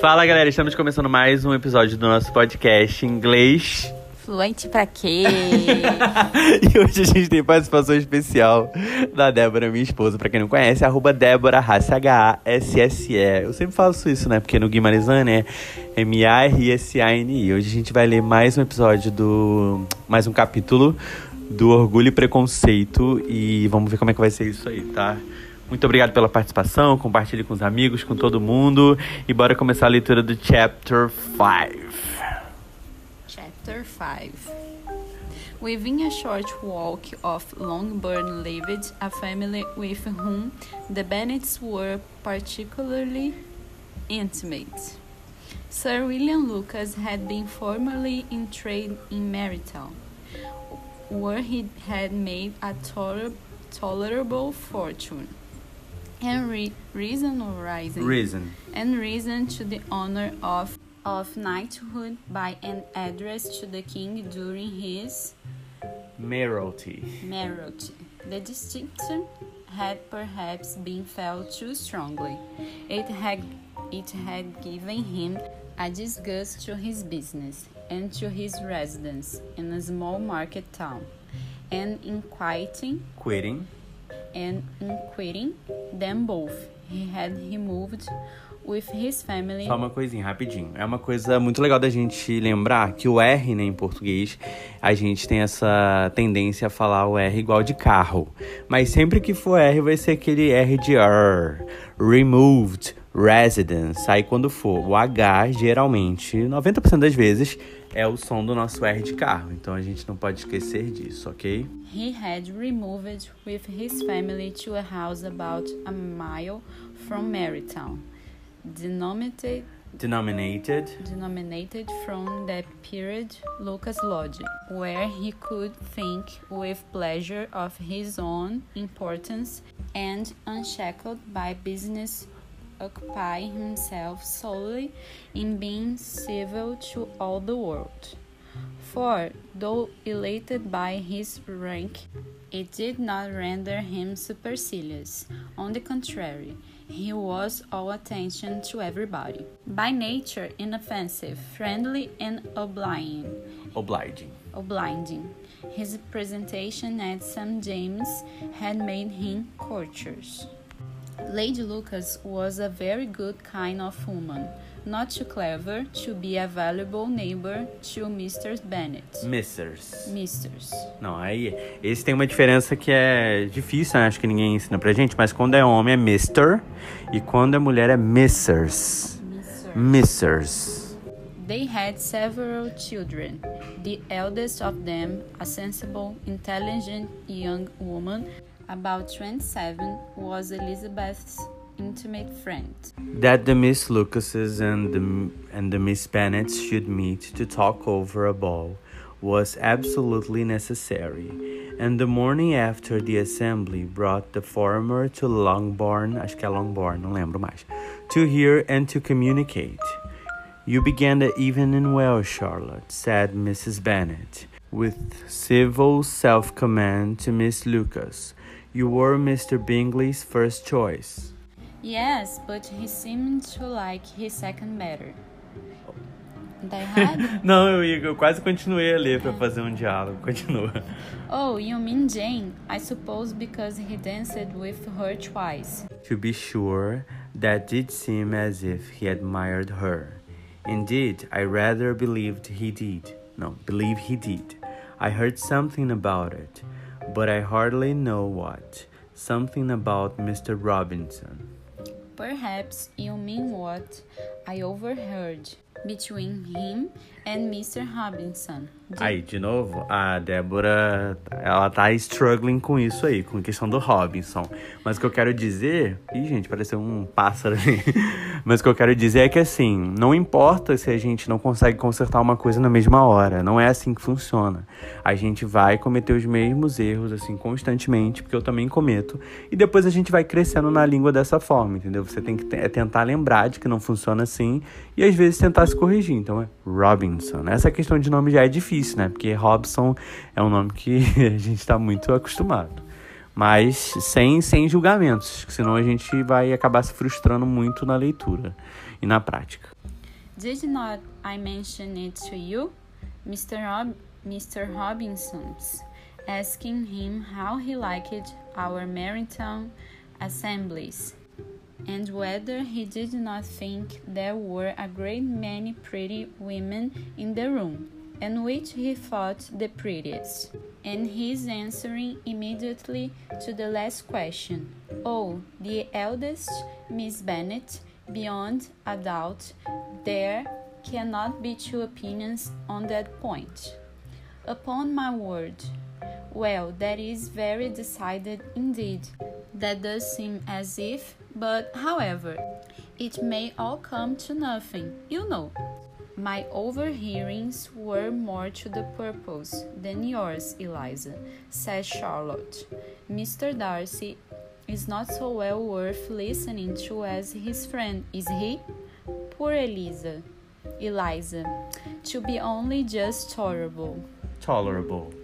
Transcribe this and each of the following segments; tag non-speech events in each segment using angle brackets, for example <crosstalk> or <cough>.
Fala galera, estamos começando mais um episódio do nosso podcast em inglês. Fluente pra quê? <laughs> e hoje a gente tem participação especial da Débora, minha esposa. Pra quem não conhece, arroba Débora H-A-S-S-E. Eu sempre faço isso, né? Porque no Guimarizane é M-A-R-S-A-N-I. Hoje a gente vai ler mais um episódio do... Mais um capítulo do Orgulho e Preconceito. E vamos ver como é que vai ser isso aí, tá? Muito obrigado pela participação, compartilhe com os amigos, com todo mundo. E bora começar a leitura do Chapter 5. Chapter 5 Within a short walk of Longbourn lived a family with whom the Bennets were particularly intimate. Sir William Lucas had been formerly in trade in Marytown, where he had made a toler- tolerable fortune. And re- reason arising Reason. and reason to the honor of, of knighthood by an address to the king during his Mayoralty. mayoralty. The distinction had perhaps been felt too strongly. It had, it had given him a disgust to his business and to his residence in a small market town, and in quieting Quitting. And in quitting them both, he had removed with his family Só uma coisinha, rapidinho. É uma coisa muito legal da gente lembrar que o R, né, em português, a gente tem essa tendência a falar o R igual de carro. Mas sempre que for R, vai ser aquele R de R. Removed, residence. Aí quando for o H, geralmente, 90% das vezes, é o som do nosso R de carro. Então a gente não pode esquecer disso, ok? He had removed with his family to a house about a mile from Marytown, denominated, Denominated. denominated from that period Lucas Lodge, where he could think with pleasure of his own importance and unshackled by business occupy himself solely in being civil to all the world. For, though elated by his rank, it did not render him supercilious. On the contrary, he was all attention to everybody. By nature inoffensive, friendly, and obliging. Obliging. obliging. His presentation at St. James had made him courteous. Lady Lucas was a very good kind of woman, not too clever to be a valuable neighbor to Mr. Bennet. Misters. Misters. Não, aí esse tem uma diferença que é difícil, né? acho que ninguém ensina pra gente, mas quando é homem é Mister e quando é mulher é Missers. Mr. Missers. They had several children. The eldest of them, a sensible, intelligent young woman, about 27, was Elizabeth's intimate friend. That the Miss Lucases and the and the Miss Bennets should meet to talk over a ball was absolutely necessary. And the morning after the assembly brought the former to Longbourn, acho que é Longbourn, não lembro mais, to hear and to communicate. You began the evening well, Charlotte, said Mrs. Bennet, with civil self command to Miss Lucas. You were Mr. Bingley's first choice. Yes, but he seemed to like his second better. Tá errado? <laughs> Não, eu, eu quase continuei a ler pra fazer um diálogo. <laughs> Continua. oh, you mean Jane? I suppose because he danced with her twice. To be sure, that did seem as if he admired her. Indeed, I rather believed he did. No, believe he did. I heard something about it, but I hardly know what. Something about Mr. Robinson. Perhaps you mean what I overheard between him and Mr. Robinson. The- Aí, de novo, a Débora, ela tá struggling com isso aí, com a questão do Robinson. Mas o que eu quero dizer... Ih, gente, pareceu um pássaro ali. <laughs> Mas o que eu quero dizer é que, assim, não importa se a gente não consegue consertar uma coisa na mesma hora. Não é assim que funciona. A gente vai cometer os mesmos erros, assim, constantemente, porque eu também cometo. E depois a gente vai crescendo na língua dessa forma, entendeu? Você tem que é tentar lembrar de que não funciona assim e, às vezes, tentar se corrigir. Então, é Robinson. Essa questão de nome já é difícil, né? Porque Robson é um nome que <laughs> a gente tá muito acostumado. Mas sem, sem julgamentos, senão a gente vai acabar se frustrando muito na leitura e na prática. Did not I mention it to you? Mr. Rob- Mr. Robinson's asking him how he liked our marathon assemblies and whether he did not think there were a great many pretty women in the room, and which he thought the prettiest. And his answering immediately to the last question Oh, the eldest Miss Bennet, beyond a doubt, there cannot be two opinions on that point. Upon my word, well, that is very decided indeed. That does seem as if, but however, it may all come to nothing, you know. My overhearings were more to the purpose than yours, Eliza, said Charlotte. Mr. Darcy is not so well worth listening to as his friend, is he? Poor Eliza. Eliza, to be only just tolerable. Tolerable.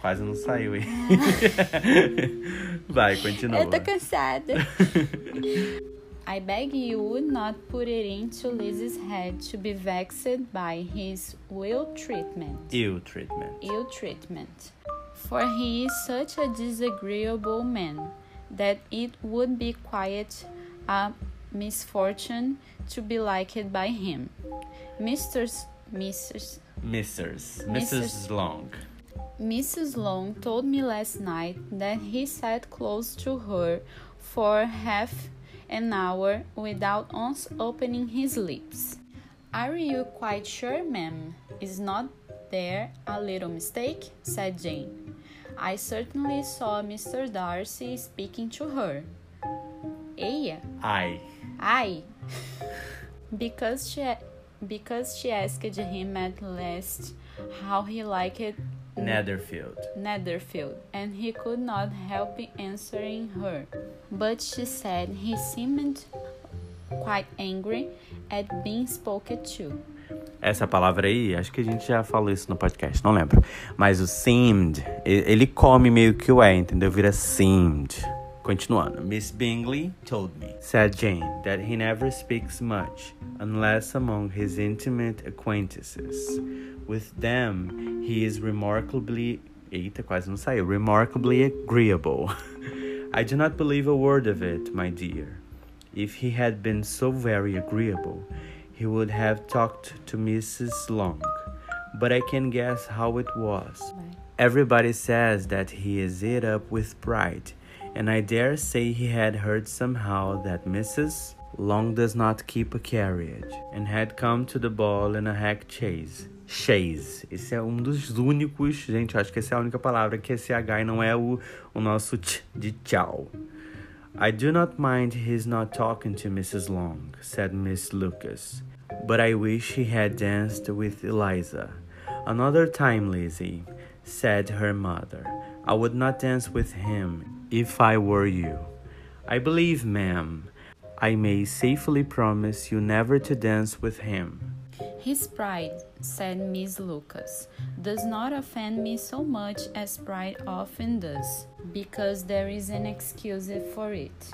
Quase não saiu, hein? <laughs> <laughs> Vai, continua. Eu tô cansada. <laughs> I beg you would not put it into Liz's head to be vexed by his ill treatment. Ill treatment. Ill treatment. For he is such a disagreeable man that it would be quite a misfortune to be liked by him. Mr. Mrs. Mrs. Mrs. Mrs. Long. Mrs. Long told me last night that he sat close to her for half an hour without once opening his lips. Are you quite sure, ma'am? Is not there a little mistake? said Jane. I certainly saw Mr. Darcy speaking to her. Eia, Ai. Ai! because she because she asked him at last how he liked Netherfield. Netherfield, and he could not help answering her. But she said he seemed quite angry at being spoken to. Essa palavra aí, acho que a gente já falou isso no podcast, não lembro. Mas o seemed, ele come meio que o é, entendeu? Vira seemed. Continuando. Miss Bingley told me, said Jane, that he never speaks much, unless among his intimate acquaintances. With them, he is remarkably. Eita, quase não saiu. Remarkably agreeable. <laughs> I do not believe a word of it, my dear. If he had been so very agreeable, he would have talked to Mrs. Long. But I can guess how it was. Everybody says that he is eat up with pride, and I dare say he had heard somehow that Mrs. Long does not keep a carriage, and had come to the ball in a hack chaise. Chaise. Esse é um dos únicos, gente, acho que essa é a única palavra que é CH e não é o, o nosso tch de tchau. I do not mind his not talking to Mrs. Long, said Miss Lucas, but I wish he had danced with Eliza. Another time, Lizzie, said her mother. I would not dance with him if I were you. I believe, ma'am, I may safely promise you never to dance with him. His pride, said Miss Lucas, does not offend me so much as pride often does, because there is an excuse for it.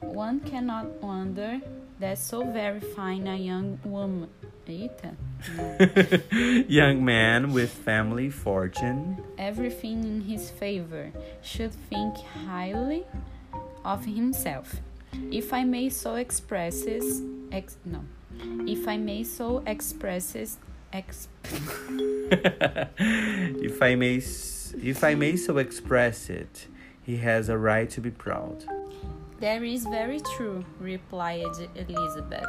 One cannot wonder that so very fine a young woman. Eita. <laughs> Young man with family fortune. everything in his favor should think highly of himself. If I may so express it, ex, no, if I may so express it, ex, <laughs> if I may, if I may so express it, he has a right to be proud. That is very true, replied Elizabeth,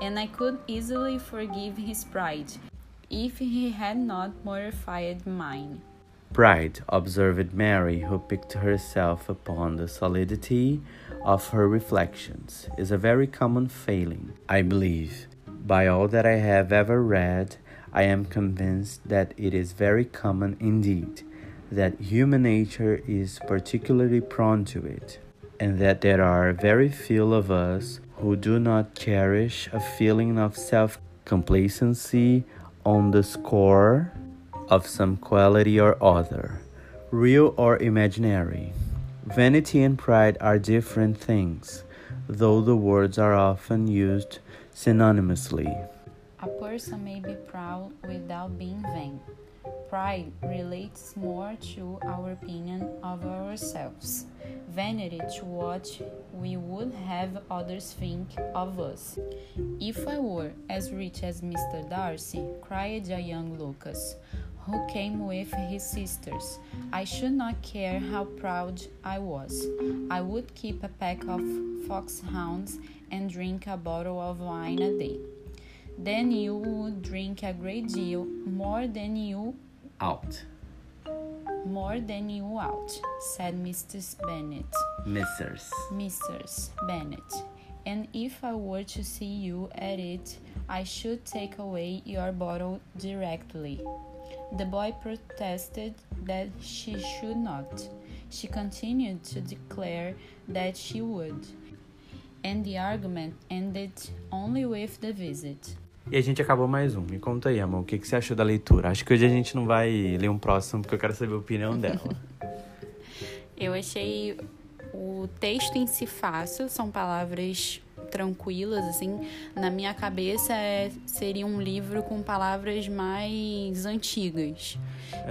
and I could easily forgive his pride if he had not mortified mine. Pride, observed Mary, who picked herself upon the solidity of her reflections, is a very common failing, I believe. By all that I have ever read, I am convinced that it is very common indeed, that human nature is particularly prone to it, and that there are very few of us who do not cherish a feeling of self complacency on the score of some quality or other, real or imaginary. Vanity and pride are different things, though the words are often used synonymously. A person may be proud without being vain. Pride relates more to our opinion of ourselves, vanity to what we would have others think of us. If I were as rich as Mr. Darcy, cried a young Lucas, who came with his sisters, I should not care how proud I was. I would keep a pack of foxhounds and drink a bottle of wine a day. Then you would drink a great deal more than you Out. more than you out, said Mrs. Bennet. Missers. Mrs. Bennet. And if I were to see you at it, I should take away your bottle directly. The boy protested that she should not. She continued to declare that she would. And the argument ended only with the visit. E a gente acabou mais um. Me conta aí, amor, o que, que você achou da leitura? Acho que hoje a gente não vai ler um próximo, porque eu quero saber a opinião dela. <laughs> Eu achei o texto em si fácil, são palavras tranquilas, assim. Na minha cabeça é, seria um livro com palavras mais antigas,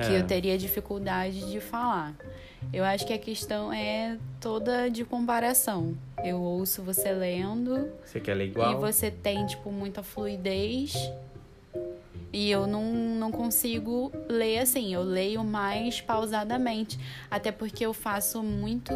que É. eu teria dificuldade de falar. Eu acho que a questão é toda de comparação. Eu ouço você lendo Você quer ler e igual? você tem, tipo, muita fluidez. E eu não, não consigo ler assim, eu leio mais pausadamente. Até porque eu faço muito.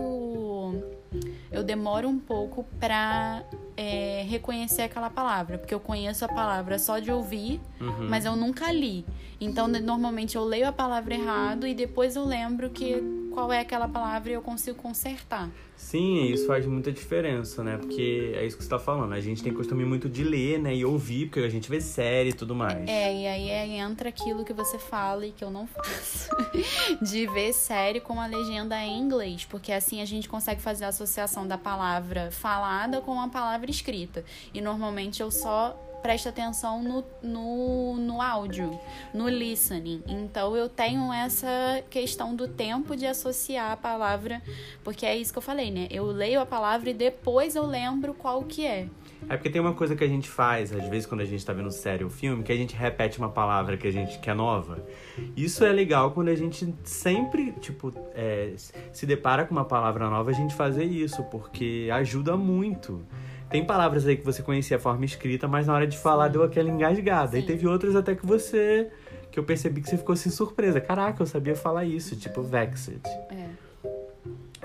Eu demoro um pouco pra é, reconhecer aquela palavra. Porque eu conheço a palavra só de ouvir, Uhum. mas eu nunca li. Então, normalmente eu leio a palavra errado e depois eu lembro que qual é aquela palavra e eu consigo consertar. Sim, isso faz muita diferença, né? Porque é isso que você tá falando. A gente tem costume muito de ler, né? E ouvir, porque a gente vê série e tudo mais. É, e aí é- entra aquilo que você fala e que eu não <laughs> faço. De ver série com a legenda em inglês. Porque assim a gente consegue fazer a associação da palavra falada com a palavra escrita. E normalmente eu só presto atenção no, no, no áudio, no listening. Então eu tenho essa questão do tempo de associar a palavra. Porque é isso que eu falei, né? Eu leio a palavra e depois eu lembro qual que é. É porque tem uma coisa que a gente faz, às vezes, quando a gente tá vendo série ou filme, que a gente repete uma palavra que a gente quer nova. Isso é legal quando a gente sempre, tipo, é, se depara com uma palavra nova, a gente fazer isso, porque ajuda muito. Tem palavras aí que você conhecia a forma escrita, mas na hora de falar deu aquela engasgada. E Sim. teve outras até que você. que eu percebi que você ficou assim surpresa. Caraca, eu sabia falar isso, tipo, vexed. É.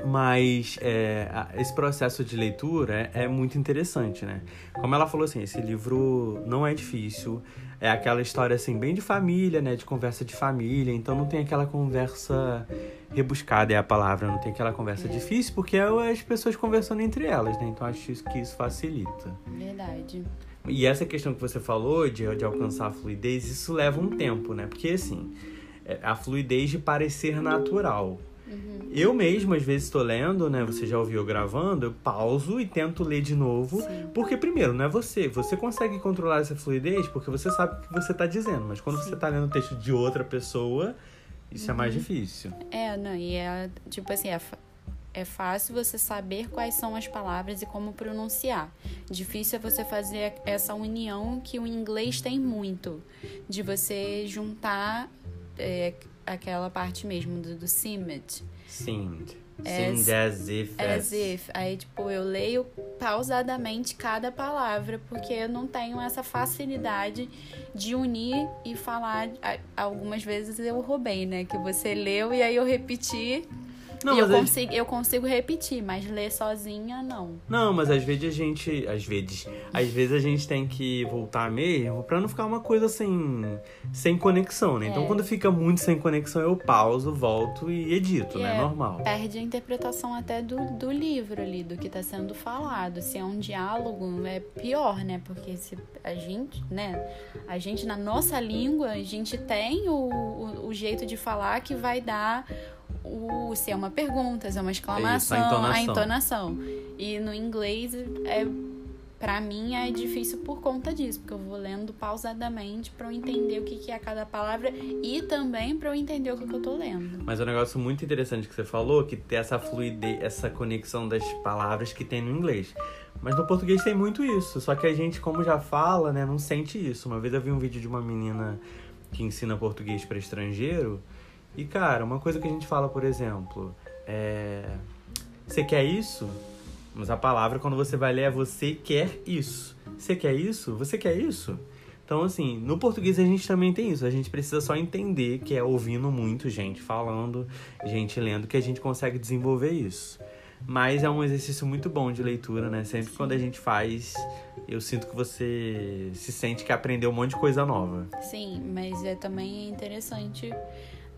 Mas é, esse processo de leitura é, é muito interessante, né? Como ela falou assim, esse livro não é difícil, é aquela história assim bem de família, né? De conversa de família, então não tem aquela conversa rebuscada é a palavra, não tem aquela conversa difícil, porque é as pessoas conversando entre elas, né? Então acho que isso facilita. Verdade. E essa questão que você falou de, de alcançar a fluidez, isso leva um tempo, né? Porque assim, é a fluidez de parecer natural. Eu mesmo, às vezes, estou lendo, né? Você já ouviu gravando, eu pauso e tento ler de novo. Sim. Porque, primeiro, não é você. Você consegue controlar essa fluidez porque você sabe o que você está dizendo. Mas quando você está lendo o texto de outra pessoa, isso é mais difícil. É, não, e é tipo assim, é, é fácil você saber quais são as palavras e como pronunciar. Difícil é você fazer essa união que o inglês tem muito, de você juntar é, aquela parte mesmo do, do seemed. Seemed. As- Seemed as if. As if. Aí, tipo, eu leio pausadamente cada palavra, porque eu não tenho essa facilidade de unir e falar. Algumas vezes eu roubei, né? Que você leu e aí eu repeti. Não, e eu consigo, eu consigo repetir, mas ler sozinha, não. Não, mas às vezes a gente. Às vezes. Às vezes a gente tem que voltar mesmo pra não ficar uma coisa assim. sem conexão, né? Então É. quando fica muito sem conexão, eu pauso, volto e edito, E né? é, Normal. Perde a interpretação até do, do livro ali, do que tá sendo falado. Se é um diálogo, é pior, né? Porque se a gente, né? A gente, na nossa língua, a gente tem o, o, o jeito de falar que vai dar o, se é uma pergunta, se é uma exclamação, entonação. a entonação. E no inglês, é, pra mim, é difícil por conta disso, porque eu vou lendo pausadamente pra eu entender o que, que é cada palavra e também pra eu entender o que, que eu tô lendo. Mas é um negócio muito interessante que você falou, que tem essa fluidez, essa conexão das palavras que tem no inglês. Mas no português tem muito isso. Só que a gente, como já fala, né, não sente isso. Uma vez eu vi um vídeo de uma menina que ensina português para estrangeiro. E, cara, uma coisa que a gente fala, por exemplo, é. Você quer isso? Mas a palavra, quando você vai ler, é você quer isso. Você quer isso? Você quer isso? Então, assim, no português a gente também tem isso. A gente precisa só entender que é ouvindo muito gente falando, gente lendo, que a gente consegue desenvolver isso. Mas é um exercício muito bom de leitura, né? Sempre quando a gente faz, eu sinto que você se sente que aprendeu um monte de coisa nova. Sim, mas é também interessante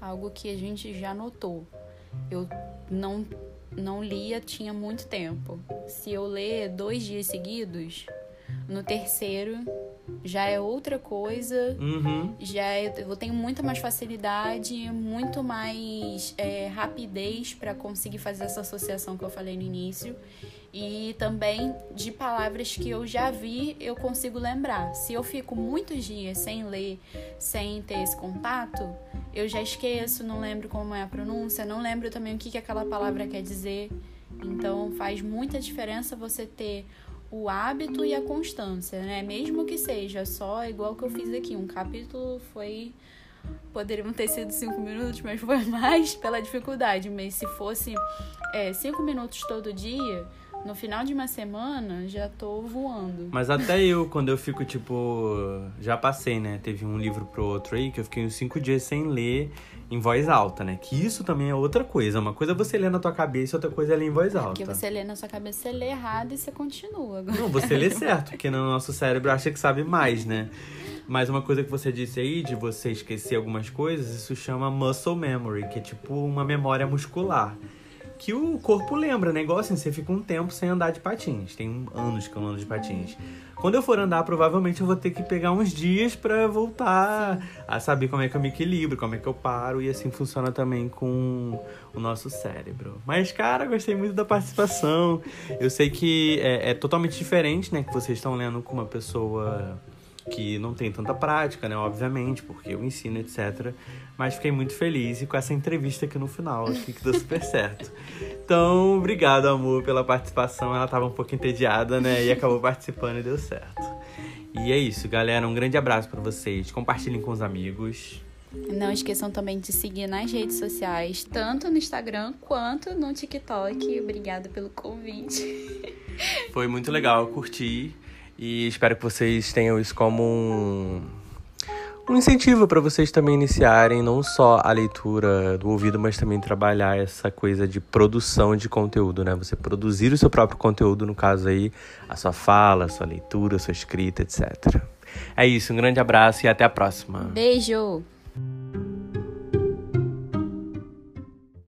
algo que a gente já notou. Eu não, não lia tinha muito tempo. Se eu ler dois dias seguidos, no terceiro já é outra coisa, Uhum. já é- eu tenho muita mais facilidade, muito mais é, rapidez para conseguir fazer essa associação que eu falei no início. E também de palavras que eu já vi, eu consigo lembrar. Se eu fico muitos dias sem ler, sem ter esse contato, eu já esqueço, não lembro como é a pronúncia, não lembro também o que, que aquela palavra quer dizer. Então faz muita diferença você ter o hábito e a constância, né? Mesmo que seja só igual que eu fiz aqui, um capítulo foi poderiam ter sido cinco minutos, mas foi <laughs> mais pela dificuldade. Mas se fosse é, cinco minutos todo dia, no final de uma semana já tô voando. Mas até eu, quando eu fico, tipo. Já passei, né? Teve um livro pro outro aí que eu fiquei uns cinco dias sem ler em voz alta, né? Que isso também é outra coisa. Uma coisa é você ler na tua cabeça, outra coisa é ler em voz alta. Porque você lê na sua cabeça, você lê errado e você continua. Não, você lê certo, porque no nosso cérebro acha que sabe mais, né? Mas uma coisa que você disse aí, de você esquecer algumas coisas, isso chama muscle memory, que é tipo uma memória muscular. Que o corpo lembra, né? Assim, você fica um tempo sem andar de patins. Tem anos que eu não ando de patins. Quando eu for andar, provavelmente eu vou ter que pegar uns dias pra voltar a saber como é que eu me equilibro, como é que eu paro. E assim funciona também com o nosso cérebro. Mas, cara, gostei muito da participação. Eu sei que é, é totalmente diferente, né? Que vocês estão lendo com uma pessoa que não tem tanta prática, né? Obviamente, porque eu ensino, etc. Mas fiquei muito feliz e com essa entrevista aqui no final, acho que deu super certo. Então, obrigado, amor, pela participação. Ela tava um pouco entediada, né? E acabou participando e deu certo. E é isso, galera. Um grande abraço para vocês. Compartilhem com os amigos. Não esqueçam também de seguir nas redes sociais, tanto no Instagram quanto no TikTok. Obrigada pelo convite. Foi muito legal, eu curti. E espero que vocês tenham isso como um, um incentivo para vocês também iniciarem não só a leitura do ouvido, mas também trabalhar essa coisa de produção de conteúdo, né? Você produzir o seu próprio conteúdo, no caso aí, a sua fala, a sua leitura, a sua escrita, etc. É isso, um grande abraço e até a próxima. Beijo!